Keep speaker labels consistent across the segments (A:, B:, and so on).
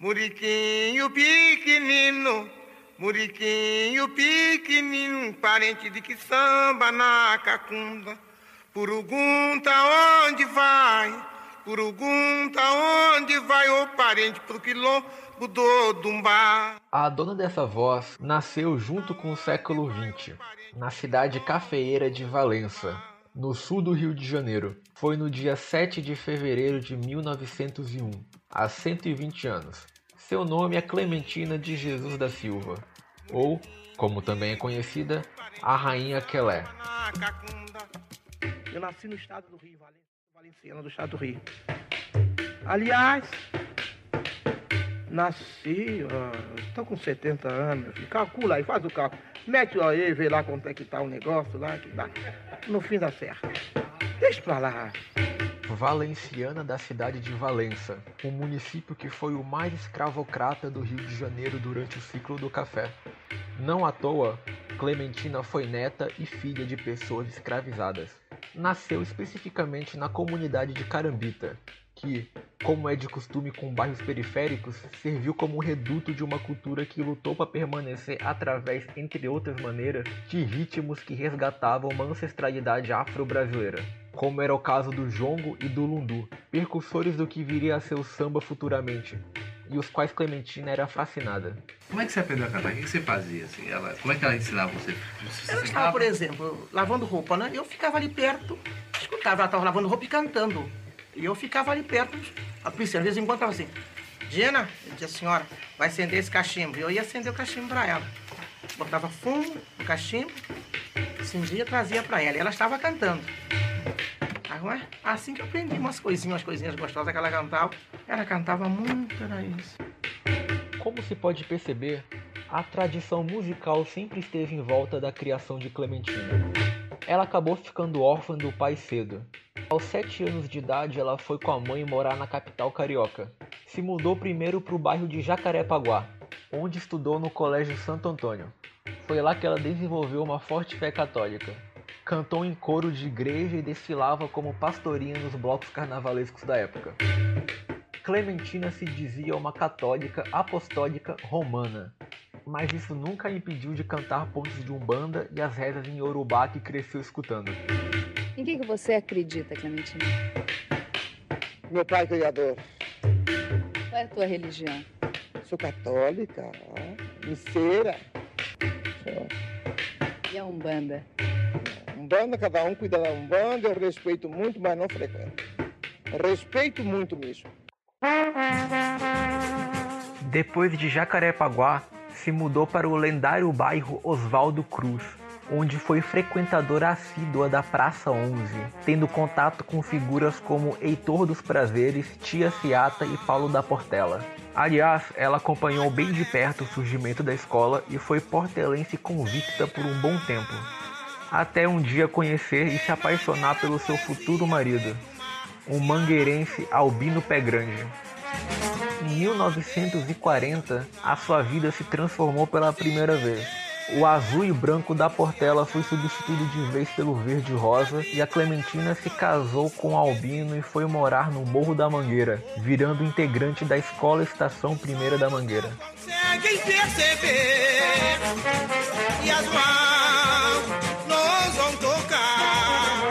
A: Muriquinho pequenino, muriquinho pequenino, parente de que samba na cacunda. Purugunta onde vai, purugunta onde vai, ô parente pro quilombo do Dumbá.
B: A dona dessa voz nasceu junto com o século XX, na cidade cafeeira de Valença, no sul do Rio de Janeiro. Foi no dia 7 de fevereiro de 1901, há 120 anos. Seu nome é Clementina de Jesus da Silva, ou, como também é conhecida, a Rainha Quelé.
C: Eu nasci no estado do Rio, Valenciana do estado do Rio. Aliás, nasci, estou com 70 anos, calcula aí, faz o cálculo. Mete aí, vê lá quanto é que tá o negócio lá, que dá no fim da serra. Deixa pra lá.
B: Valenciana da cidade de Valença, um município que foi o mais escravocrata do Rio de Janeiro durante o ciclo do café. Não à toa, Clementina foi neta e filha de pessoas escravizadas. Nasceu especificamente na comunidade de Carambita, que, como é de costume com bairros periféricos, serviu como reduto de uma cultura que lutou para permanecer através, entre outras maneiras, de ritmos que resgatavam uma ancestralidade afro-brasileira, como era o caso do jongo e do lundu, percussores do que viria a ser o samba futuramente, e os quais Clementina era fascinada.
D: Como é que você aprendeu a cantar? O que você fazia? Assim? Ela, como é que ela ensinava você? você
C: eu estava, por exemplo, lavando roupa, né? Eu ficava ali perto, escutava, ela estava lavando roupa e cantando. E eu ficava ali perto, a polícia, às vezes em quando estava assim, Dina, dizia, senhora, vai acender esse cachimbo. E eu ia acender o cachimbo para ela. Botava fumo no cachimbo, acendia e trazia para ela. E ela estava cantando. Aí, assim que eu aprendi umas coisinhas, umas coisinhas gostosas que ela cantava. Ela cantava muito, era isso.
B: Como se pode perceber, a tradição musical sempre esteve em volta da criação de Clementina. Ela acabou ficando órfã do pai cedo. Aos 7 anos de idade, ela foi com a mãe morar na capital carioca. Se mudou primeiro para o bairro de Jacarepaguá, onde estudou no Colégio Santo Antônio. Foi lá que ela desenvolveu uma forte fé católica. Cantou em coro de igreja e desfilava como pastorinha nos blocos carnavalescos da época. Clementina se dizia uma católica apostólica romana, mas isso nunca a impediu de cantar pontos de umbanda e as rezas em Yorubá que cresceu escutando.
E: Em que, que você acredita, Clementina?
C: Meu pai criador.
E: Qual é a tua religião?
C: Sou católica, miseira.
E: E a Umbanda?
C: Umbanda, cada um cuida da Umbanda, eu respeito muito, mas não frequento. Respeito muito mesmo.
B: Depois de Jacarepaguá, se mudou para o lendário bairro Oswaldo Cruz, onde foi frequentadora assídua da Praça 11, tendo contato com figuras como Heitor dos Prazeres, Tia Ciata e Paulo da Portela. Aliás, ela acompanhou bem de perto o surgimento da escola e foi portelense convicta por um bom tempo, até um dia conhecer e se apaixonar pelo seu futuro marido, um mangueirense Albino Pé Grande. Em 1940, a sua vida se transformou pela primeira vez. O azul e branco da Portela foi substituído de vez pelo verde e rosa e a Clementina se casou com Albino e foi morar no Morro da Mangueira, virando integrante da Escola Estação Primeira da Mangueira. perceber e as mãos nós vão tocar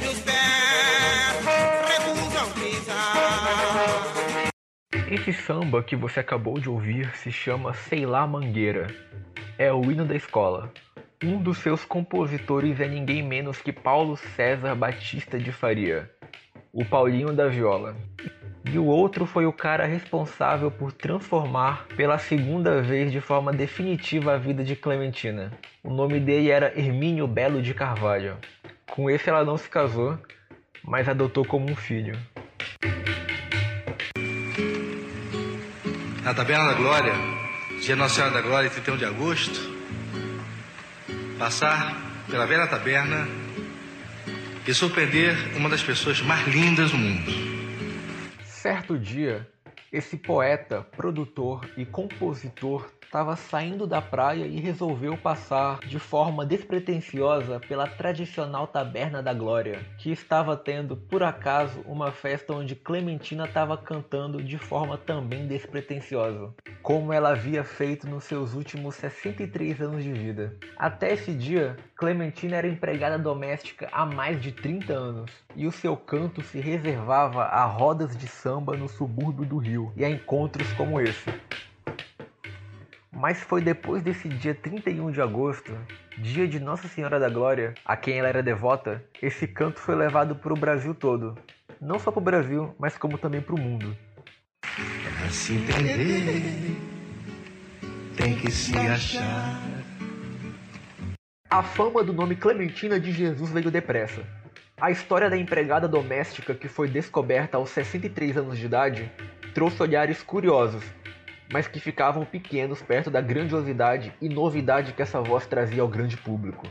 B: e os pés recusam pisar. Esse samba que você acabou de ouvir se chama Sei lá Mangueira é o hino da escola. Um dos seus compositores é ninguém menos que Paulo César Batista de Faria, o Paulinho da Viola. E o outro foi o cara responsável por transformar pela segunda vez de forma definitiva a vida de Clementina. O nome dele era Hermínio Belo de Carvalho. Com esse ela não se casou, mas adotou como um filho.
D: Na Taberna da Glória, dia Nossa Senhora da Glória, 31 de agosto, passar pela velha taberna e surpreender uma das pessoas mais lindas do mundo.
B: Certo dia, Esse poeta, produtor e compositor estava saindo da praia e resolveu passar de forma despretensiosa pela tradicional Taberna da Glória, que estava tendo, por acaso, uma festa onde Clementina estava cantando de forma também despretensiosa, como ela havia feito nos seus últimos 63 anos de vida. Até esse dia, Clementina era empregada doméstica há mais de 30 anos, e o seu canto se reservava a rodas de samba no subúrbio do Rio e a encontros como esse. Mas foi depois desse dia 31 de agosto, dia de Nossa Senhora da Glória, a quem ela era devota, esse canto foi levado para o Brasil todo. Não só para o Brasil, mas como também para o mundo.
F: Pra se entender, tem que se achar.
B: A fama do nome Clementina de Jesus veio depressa. A história da empregada doméstica que foi descoberta aos 63 anos de idade trouxe olhares curiosos mas que ficavam pequenos perto da grandiosidade e novidade que essa voz trazia ao grande público.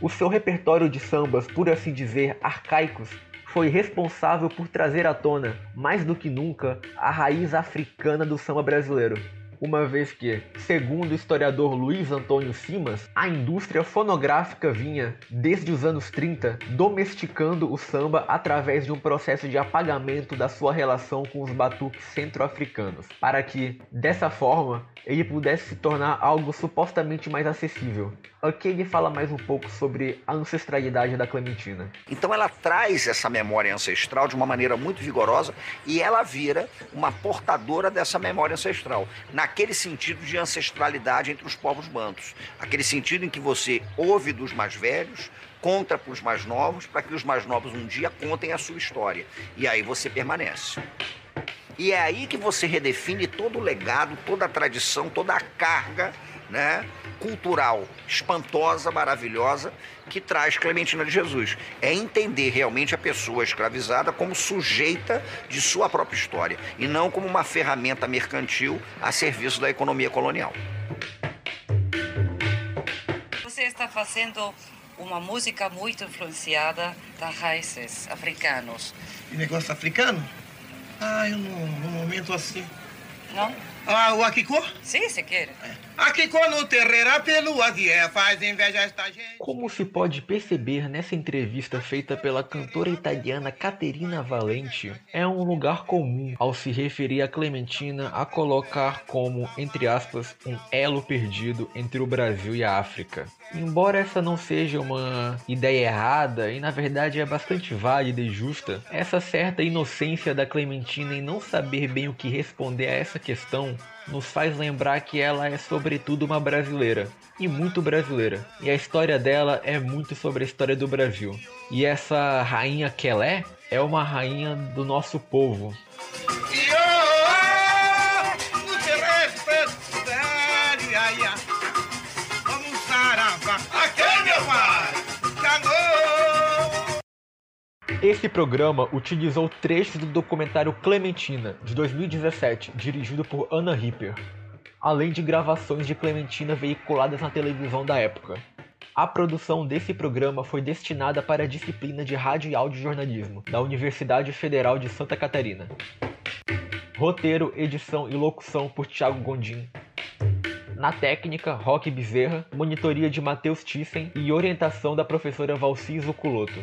B: O seu repertório de sambas, por assim dizer, arcaicos, foi responsável por trazer à tona, mais do que nunca, a raiz africana do samba brasileiro uma vez que, segundo o historiador Luiz Antônio Simas, a indústria fonográfica vinha, desde os anos 30, domesticando o samba através de um processo de apagamento da sua relação com os batuques centro-africanos, para que, dessa forma, ele pudesse se tornar algo supostamente mais acessível. Aqui ele fala mais um pouco sobre a ancestralidade da Clementina.
G: Então ela traz essa memória ancestral de uma maneira muito vigorosa e ela vira uma portadora dessa memória ancestral. Na aquele sentido de ancestralidade entre os povos bantos, aquele sentido em que você ouve dos mais velhos, conta para os mais novos, para que os mais novos um dia contem a sua história. E aí você permanece. E é aí que você redefine todo o legado, toda a tradição, toda a carga né, cultural espantosa, maravilhosa que traz Clementina de Jesus. É entender realmente a pessoa escravizada como sujeita de sua própria história e não como uma ferramenta mercantil a serviço da economia colonial.
H: Você está fazendo uma música muito influenciada das raízes africanos.
C: E negócio africano? Ah, eu não, num momento assim.
H: Não?
C: Ah, o Akiko?
H: Sim, se quer.
C: Akiko no terreiro, pelo é, faz inveja a esta gente.
B: Como se pode perceber nessa entrevista feita pela cantora italiana Caterina Valente, é um lugar comum ao se referir a Clementina a colocar como, entre aspas, um elo perdido entre o Brasil e a África. Embora essa não seja uma ideia errada e na verdade é bastante válida e justa, essa certa inocência da Clementina em não saber bem o que responder a essa questão nos faz lembrar que ela é sobretudo uma brasileira e muito brasileira. E a história dela é muito sobre a história do Brasil. E essa rainha Kelé é uma rainha do nosso povo. Esse programa utilizou trechos do documentário Clementina, de 2017, dirigido por Anna Ripper, além de gravações de Clementina veiculadas na televisão da época. A produção desse programa foi destinada para a disciplina de Rádio e Áudio Jornalismo, da Universidade Federal de Santa Catarina. Roteiro, edição e locução por Thiago Gondim. Na técnica, Roque Bezerra, monitoria de Matheus Thyssen e orientação da professora Valci Zuculoto.